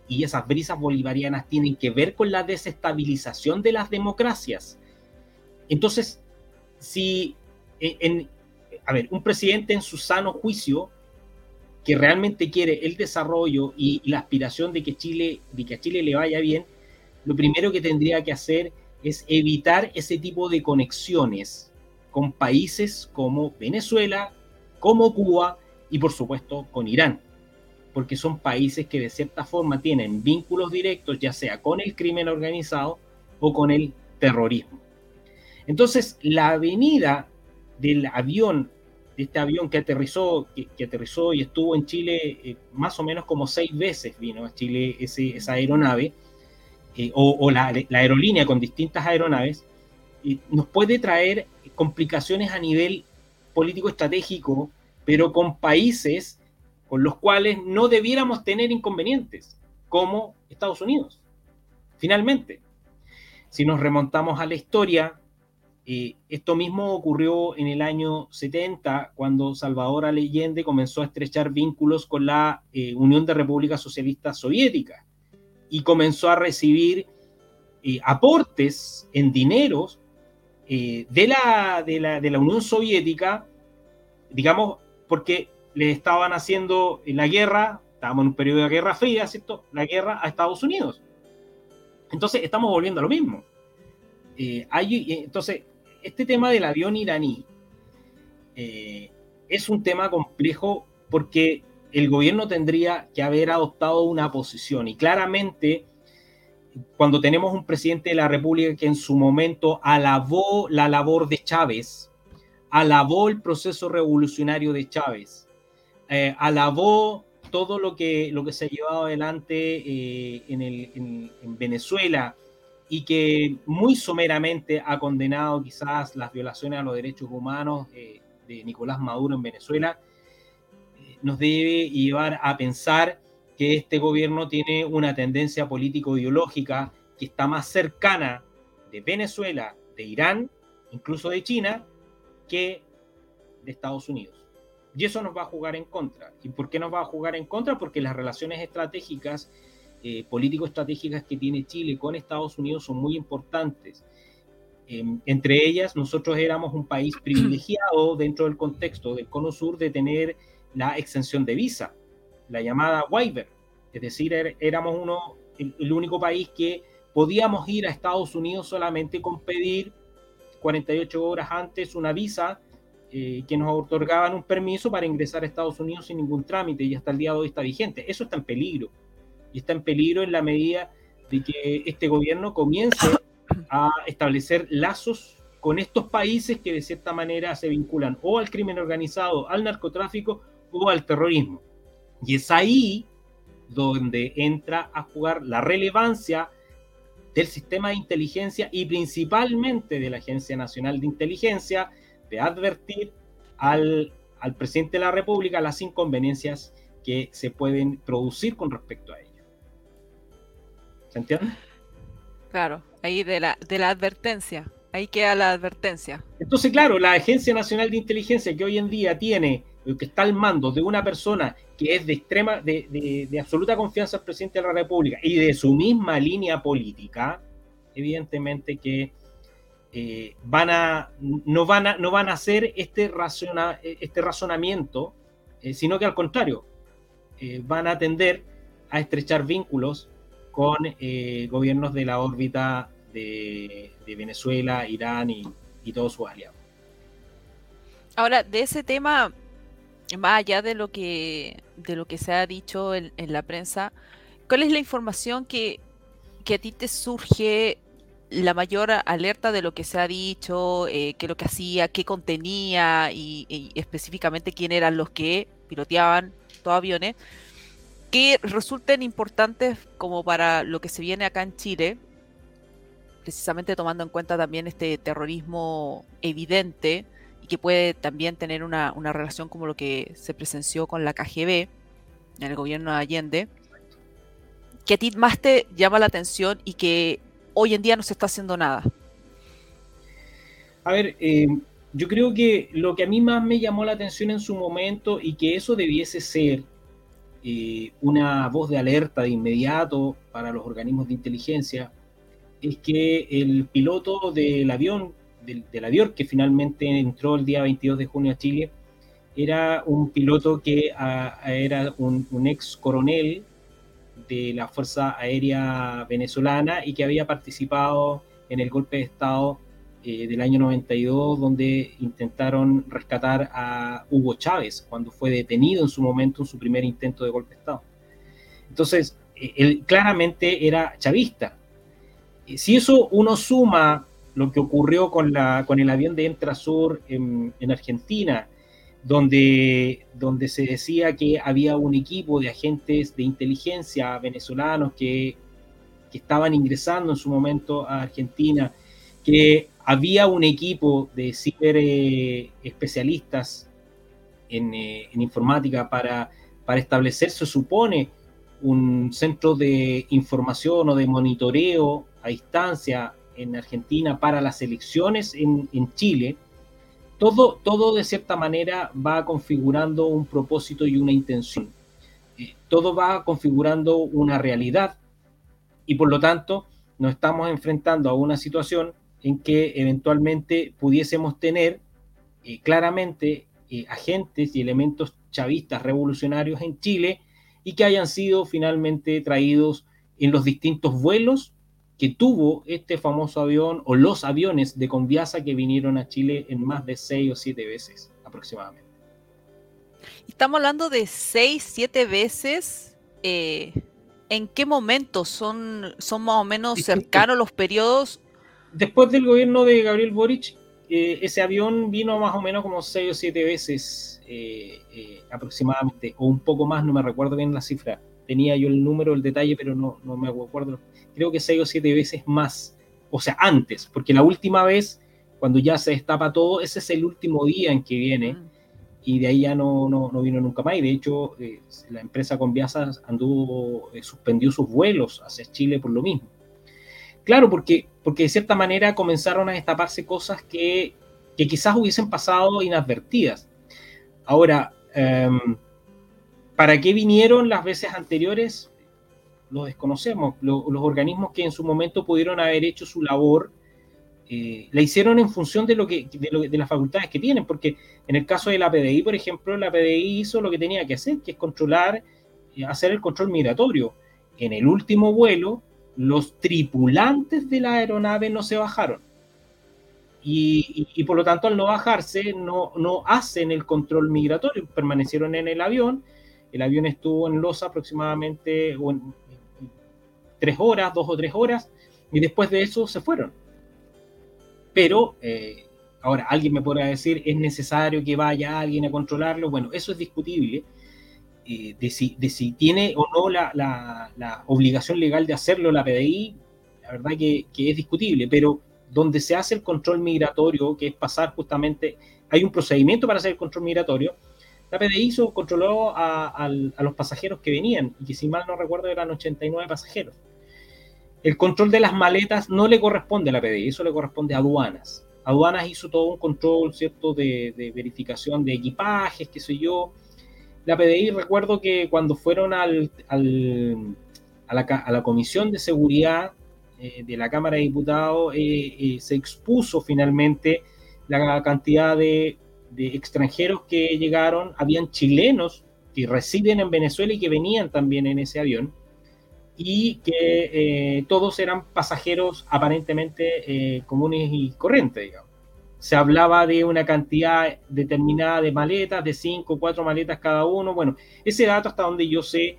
y esas brisas bolivarianas tienen que ver con la desestabilización de las democracias. Entonces, si en, a ver, un presidente en su sano juicio que realmente quiere el desarrollo y, la aspiración de que Chile, de que a Chile le vaya bien, lo primero que tendría que hacer es evitar ese tipo de conexiones con países como Venezuela, como Cuba y por supuesto con Irán, porque son países que de cierta forma tienen vínculos directos, ya sea con el crimen organizado o con el terrorismo. Entonces, la avenida del avión, de este avión que aterrizó, que, aterrizó y estuvo en Chile eh, más o menos como seis veces vino a Chile esa aeronave, eh, o, la, aerolínea con distintas aeronaves, eh, nos puede traer complicaciones a nivel político estratégico, pero con países con los cuales no debiéramos tener inconvenientes, como Estados Unidos. Finalmente, si nos remontamos a la historia, eh, esto mismo ocurrió en el año 70, cuando Salvador Allende comenzó a estrechar vínculos con la eh, Unión de Repúblicas Socialistas Soviéticas y comenzó a recibir eh, aportes en dineros de, la, de, la, de la Unión Soviética digamos, porque le estaban haciendo la guerra, estábamos en un periodo de guerra fría, ¿cierto? La guerra a Estados Unidos. Entonces, estamos volviendo a lo mismo. Eh, hay, entonces, este tema del avión iraní eh, es un tema complejo porque el gobierno tendría que haber adoptado una posición y claramente cuando tenemos un presidente de la República que en su momento alabó la labor de Chávez, alabó el proceso revolucionario de Chávez, eh, alabó todo lo que, lo que se ha llevado adelante eh, en, Venezuela y que muy someramente ha condenado quizás las violaciones a los derechos humanos eh, de Nicolás Maduro en Venezuela, nos debe llevar a pensar que este gobierno tiene una tendencia político-ideológica que está más cercana de Venezuela, de Irán, incluso de China, que de Estados Unidos. Y eso nos va a jugar en contra. ¿Y por qué nos va a jugar en contra? Porque las relaciones estratégicas, eh, político-estratégicas que tiene Chile con Estados Unidos son muy importantes. Em, entre ellas, nosotros éramos un país privilegiado dentro del contexto del Cono Sur de tener la exención de visa, la llamada waiver. Es decir, er, éramos uno, el, único país que podíamos ir a Estados Unidos solamente con pedir 48 horas antes una visa eh, que nos otorgaban un permiso para ingresar a Estados Unidos sin ningún trámite y hasta el día de hoy está vigente. Eso está en peligro. Y está en peligro en la medida de que este gobierno comience a establecer lazos con estos países que de cierta manera se vinculan o al crimen organizado, al narcotráfico o al terrorismo. Y es ahí donde entra a jugar la relevancia del sistema de inteligencia y principalmente de la Agencia Nacional de Inteligencia de advertir al, al presidente de la República las inconveniencias que se pueden producir con respecto a ello. ¿Se entiende?
Claro, ahí de la, de la advertencia, ahí queda la advertencia.
Entonces, claro, la Agencia Nacional de Inteligencia que hoy en día tiene que está al mando de una persona que es de extrema, de, de, absoluta confianza al presidente de la República y de su misma línea política, evidentemente que eh, van a, no, van a, no van a hacer este, razona, este razonamiento, eh, sino que al contrario, eh, van a tender a estrechar vínculos con gobiernos de la órbita de, de Venezuela, Irán y, y todos sus aliados.
Ahora, de ese tema más allá de lo que, de lo que se ha dicho en, la prensa, ¿cuál es la información que, a ti te surge la mayor alerta de lo que se ha dicho, eh, qué lo que hacía, qué contenía y, específicamente quién eran los que piloteaban todos aviones, que resulten importantes como para lo que se viene acá en Chile, precisamente tomando en cuenta también este terrorismo evidente y que puede también tener una, relación como lo que se presenció con la KGB en el gobierno de Allende, que a ti más te llama la atención y que hoy en día no se está haciendo nada.
A ver, eh, yo creo que lo que a mí más me llamó la atención en su momento y que eso debiese ser eh, una voz de alerta de inmediato para los organismos de inteligencia, es que el piloto del avión del, avión que finalmente entró el día 22 de junio a Chile, era un piloto que era un, ex coronel de la Fuerza Aérea Venezolana y que había participado en el golpe de Estado eh, del año 92, donde intentaron rescatar a Hugo Chávez cuando fue detenido en su momento en su primer intento de golpe de Estado. Entonces, eh, él claramente era chavista. Si eso uno suma lo que ocurrió con, la, con el avión de Entrasur en, en Argentina, donde, donde se decía que había un equipo de agentes de inteligencia venezolanos que, que estaban ingresando en su momento a Argentina, que había un equipo de ciber eh, especialistas en, eh, en, informática para, para establecer, se supone, un centro de información o de monitoreo a distancia en Argentina para las elecciones en, Chile, todo, todo de cierta manera va configurando un propósito y una intención. Eh, todo va configurando una realidad y por lo tanto nos estamos enfrentando a una situación en que eventualmente pudiésemos tener eh, claramente eh, agentes y elementos chavistas revolucionarios en Chile y que hayan sido finalmente traídos en los distintos vuelos que tuvo este famoso avión o los aviones de Conviasa que vinieron a Chile en más de seis o siete veces aproximadamente.
Estamos hablando de seis, siete veces. Eh, ¿En qué momento son, son más o menos cercanos los periodos?
Después del gobierno de Gabriel Boric, eh, ese avión vino más o menos como seis o siete veces eh, aproximadamente, o un poco más, no me recuerdo bien la cifra. Tenía yo el número, el detalle, pero no, no me acuerdo creo que seis o siete veces más, o sea, antes, porque la última vez, cuando ya se destapa todo, ese es el último día en que viene, y de ahí ya no, no, no, vino nunca más, y de hecho eh, la empresa Conviasa anduvo, eh, suspendió sus vuelos hacia Chile por lo mismo. Claro, porque, porque de cierta manera comenzaron a destaparse cosas que, que quizás hubiesen pasado inadvertidas. Ahora, Em, ¿Para qué vinieron las veces anteriores? Lo desconocemos. los organismos que en su momento pudieron haber hecho su labor, eh, la hicieron en función de, lo que, de, las facultades que tienen, porque en el caso de la PDI, por ejemplo, la PDI hizo lo que tenía que hacer, que es controlar, eh, hacer el control migratorio. En el último vuelo, los tripulantes de la aeronave no se bajaron. Y, por lo tanto, al no bajarse, no, no hacen el control migratorio, permanecieron en el avión. El avión estuvo en Losa aproximadamente tres horas, dos o tres horas, y después de eso se fueron. Pero, eh, ahora, alguien me podrá decir, ¿es necesario que vaya alguien a controlarlo? Bueno, eso es discutible. Eh, de, si, tiene o no la, obligación legal de hacerlo la PDI, la verdad que, es discutible, pero donde se hace el control migratorio, que es pasar justamente, hay un procedimiento para hacer el control migratorio, la PDI hizo, controló a, los pasajeros que venían, y que si mal no recuerdo eran 89 pasajeros. El control de las maletas no le corresponde a la PDI, eso le corresponde a aduanas. Aduanas hizo todo un control, ¿cierto?, de, verificación de equipajes, qué sé yo, la PDI recuerdo que cuando fueron a, la, Comisión de Seguridad eh, de la Cámara de Diputados, eh, eh, se expuso finalmente la cantidad de, de, extranjeros que llegaron. Habían chilenos que residen en Venezuela y que venían también en ese avión y que todos eran pasajeros aparentemente comunes y corrientes, digamos se hablaba de una cantidad determinada de maletas, de cinco o cuatro maletas cada uno. Bueno, ese dato hasta donde yo sé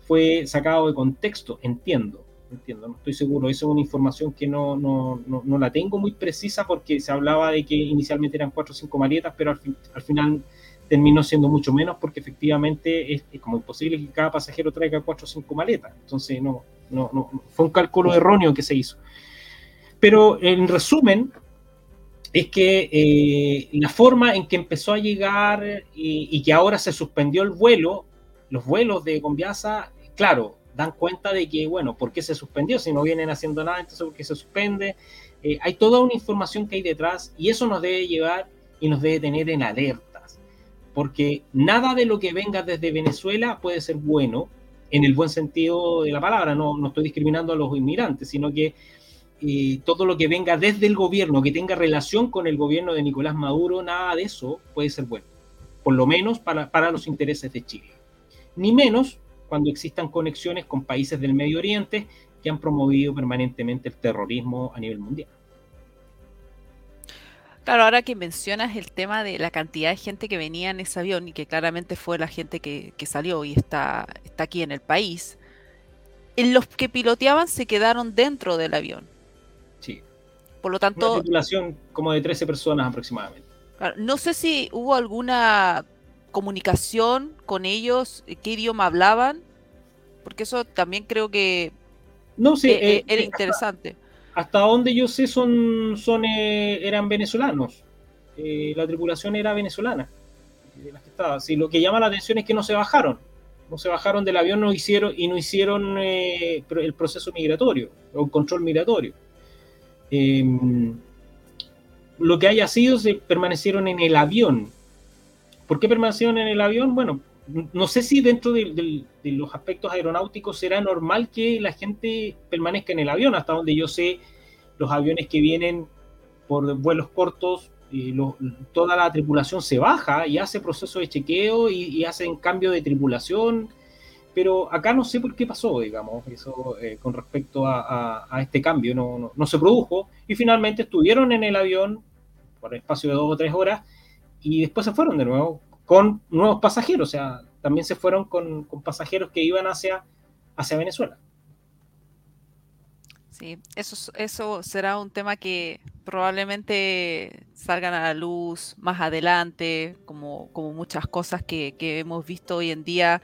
fue sacado de contexto, entiendo, entiendo, no estoy seguro. Esa es una información que no, no, no, la tengo muy precisa porque se hablaba de que inicialmente eran cuatro o cinco maletas, pero al, al final terminó siendo mucho menos porque efectivamente es, como imposible que cada pasajero traiga cuatro o cinco maletas. Entonces, no, no, no, fue un cálculo erróneo que se hizo. Pero en resumen, es que eh, la forma en que empezó a llegar y, que ahora se suspendió el vuelo, los vuelos de Conviasa, claro, dan cuenta de que, bueno, ¿por qué se suspendió? Si no vienen haciendo nada, entonces ¿por qué se suspende? Eh, hay toda una información que hay detrás y eso nos debe llevar y nos debe tener en alertas, porque nada de lo que venga desde Venezuela puede ser bueno en el buen sentido de la palabra, no, no estoy discriminando a los inmigrantes, sino que todo lo que venga desde el gobierno, que tenga relación con el gobierno de Nicolás Maduro, nada de eso puede ser bueno, por lo menos para, para los intereses de Chile. Ni menos cuando existan conexiones con países del Medio Oriente que han promovido permanentemente el terrorismo a nivel mundial.
Claro, ahora que mencionas el tema de la cantidad de gente que venía en ese avión y que claramente fue la gente que, que salió y está, está aquí en el país, en los que piloteaban se quedaron dentro del avión. Por lo tanto.
Una tripulación como de 13 personas aproximadamente.
No sé si hubo alguna comunicación con ellos, qué idioma hablaban, porque eso también creo que
no sé,
e, e, eh, era interesante.
Hasta, donde yo sé son, son eh, eran venezolanos. Eh, la tripulación era venezolana. Si lo que llama la atención es que no se bajaron. No se bajaron del avión no hicieron, y no hicieron el proceso migratorio o el control migratorio. Em, lo que haya sido, se permanecieron en el avión. ¿Por qué permanecieron en el avión? Bueno, no sé si dentro de, los aspectos aeronáuticos será normal que la gente permanezca en el avión, hasta donde yo sé, los aviones que vienen por vuelos cortos, eh, toda la tripulación se baja y hace proceso de chequeo y, y hacen cambio de tripulación. Pero acá no sé por qué pasó, digamos, eso eh, con respecto a, este cambio, no, no, se produjo, y finalmente estuvieron en el avión por el espacio de dos o tres horas, y después se fueron de nuevo con nuevos pasajeros, o sea, también se fueron con, pasajeros que iban hacia, hacia Venezuela.
Sí, eso, eso será un tema que probablemente salgan a la luz más adelante, como, como muchas cosas que, que hemos visto hoy en día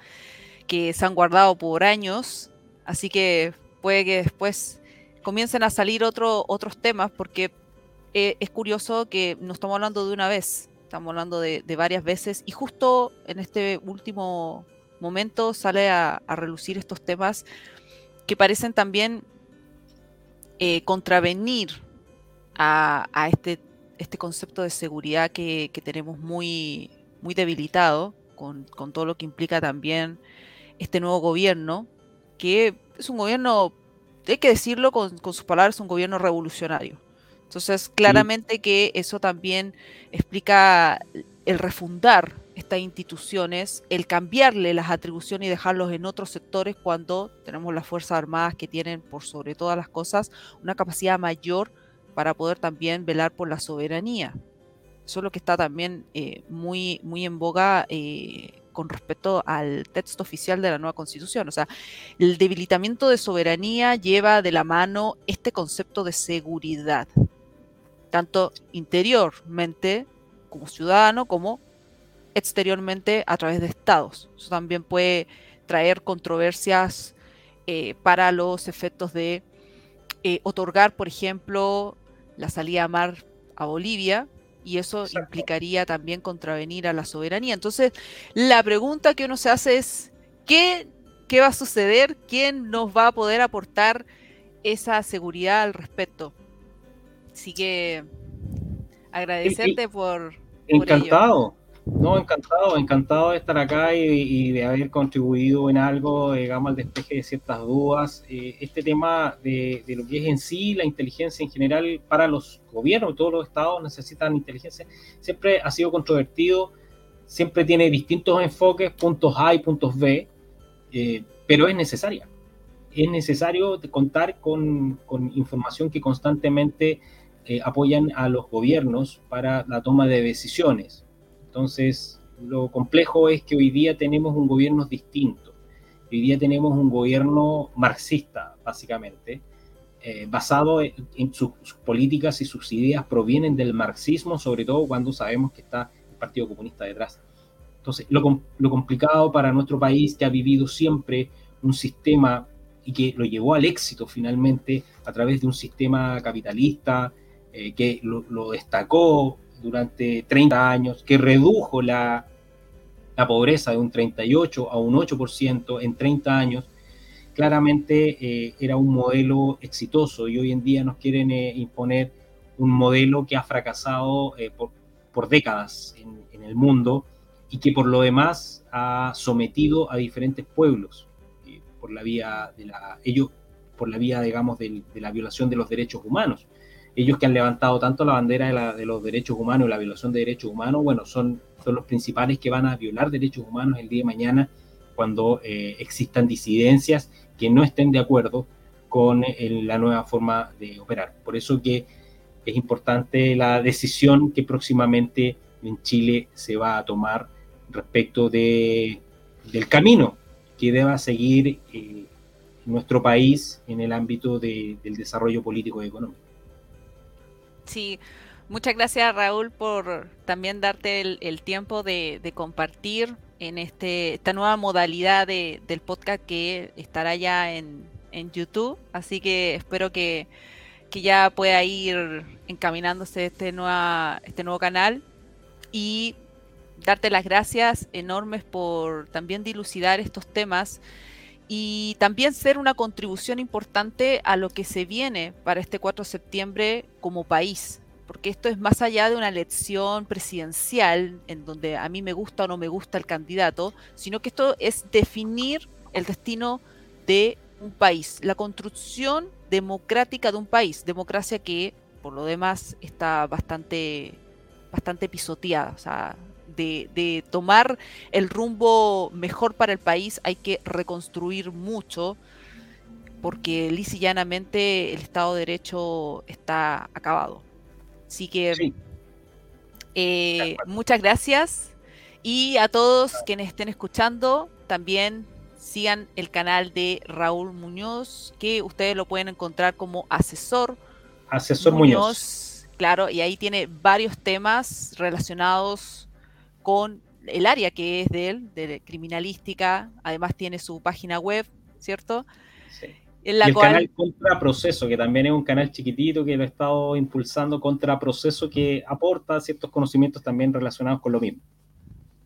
que se han guardado por años, así que puede que después comiencen a salir otro, otros temas, porque eh, es curioso que no estamos hablando de una vez, estamos hablando de, varias veces, y justo en este último momento sale a, relucir estos temas que parecen también eh, contravenir a, este, este concepto de seguridad que, tenemos muy, muy debilitado con, todo lo que implica también este nuevo gobierno, que es un gobierno, hay que decirlo con, sus palabras, un gobierno revolucionario. Entonces, claramente que eso también explica el refundar estas instituciones, el cambiarle las atribuciones y dejarlos en otros sectores cuando tenemos las Fuerzas Armadas que tienen, por sobre todas las cosas, una capacidad mayor para poder también velar por la soberanía. Eso es lo que está también eh, muy, muy en boga eh, con respecto al texto oficial de la nueva constitución. O sea, el debilitamiento de soberanía lleva de la mano este concepto de seguridad, tanto interiormente como ciudadano como exteriormente a través de estados. Eso también puede traer controversias eh, para los efectos de eh, otorgar, por ejemplo, la salida a mar a Bolivia, y eso implicaría también contravenir a la soberanía. Entonces, la pregunta que uno se hace es, ¿qué, qué va a suceder? ¿Quién nos va a poder aportar esa seguridad al respecto? Así que agradecerte por...
Encantado. No, encantado, encantado de estar acá y, de haber contribuido en algo, digamos, al despeje de ciertas dudas. Eh, este tema de, lo que es en sí la inteligencia en general para los gobiernos, todos los estados necesitan inteligencia, siempre ha sido controvertido, siempre tiene distintos enfoques, puntos A y puntos B, eh, pero es necesaria. Es necesario contar con, información que constantemente eh, apoyan a los gobiernos para la toma de decisiones entonces, lo complejo es que hoy día tenemos un gobierno distinto. Hoy día tenemos un gobierno marxista, básicamente, eh, basado en, sus, políticas y sus ideas provienen del marxismo, sobre todo cuando sabemos que está el Partido Comunista detrás. Entonces, lo, lo complicado para nuestro país, que ha vivido siempre un sistema y que lo llevó al éxito finalmente a través de un sistema capitalista eh, que lo, lo, destacó durante 30 años, que redujo la, la pobreza de un 38 a un 8% en 30 años, claramente eh, era un modelo exitoso y hoy en día nos quieren eh, imponer un modelo que ha fracasado eh, por, por, décadas en, en, el mundo y que por lo demás ha sometido a diferentes pueblos por la vía de la ellos por la vía digamos de la violación de los derechos humanos ellos que han levantado tanto la bandera de, los derechos humanos y la violación de derechos humanos, bueno, son, son los principales que van a violar derechos humanos el día de mañana cuando eh, existan disidencias que no estén de acuerdo con eh, la nueva forma de operar. Por eso que es importante la decisión que próximamente en Chile se va a tomar respecto de, del camino que deba seguir eh, nuestro país en el ámbito del desarrollo político y económico.
Sí, muchas gracias Raúl por también darte el, tiempo de, compartir en este, esta nueva modalidad de, del podcast que estará ya en, YouTube. Así que espero que, ya pueda ir encaminándose este, nueva, este nuevo canal y darte las gracias enormes por también dilucidar estos temas y también ser una contribución importante a lo que se viene para este 4 de septiembre como país, porque esto es más allá de una elección presidencial en donde a mí me gusta o no me gusta el candidato, sino que esto es definir el destino de un país, la construcción democrática de un país, democracia que por lo demás está bastante bastante pisoteada, o sea, de, tomar el rumbo mejor para el país hay que reconstruir mucho porque lisa llanamente el Estado de Derecho está acabado. Así que eh, muchas gracias y a todos quienes estén escuchando también sigan el canal de Raúl Muñoz que ustedes lo pueden encontrar como asesor.
Asesor Muñoz.
Claro, y ahí tiene varios temas relacionados con el área que es de él, de criminalística, además tiene su página web, ¿cierto?
Sí. En la y el canal Contraproceso, que también es un canal chiquitito que lo he estado impulsando, Contraproceso, que aporta ciertos conocimientos también relacionados con lo mismo.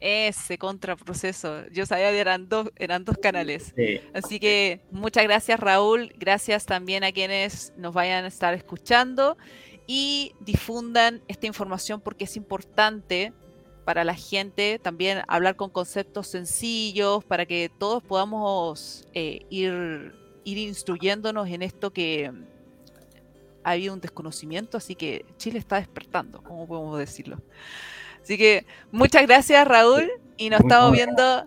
Ese contraproceso. Yo sabía que eran dos, eran dos canales. Así que muchas gracias Raúl, gracias también a quienes nos vayan a estar escuchando y difundan esta información porque es importante para la gente, también hablar con conceptos sencillos para que todos podamos eh, ir, ir instruyéndonos en esto que ha habido un desconocimiento, así que Chile está despertando, como podemos decirlo. Así que muchas gracias Raúl y nos estamos viendo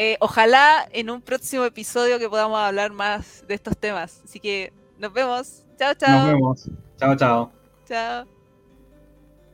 eh, ojalá en un próximo episodio que podamos hablar más de estos temas. Así que nos vemos. Chao, chao.
Nos vemos. Chao, chao.
Chao.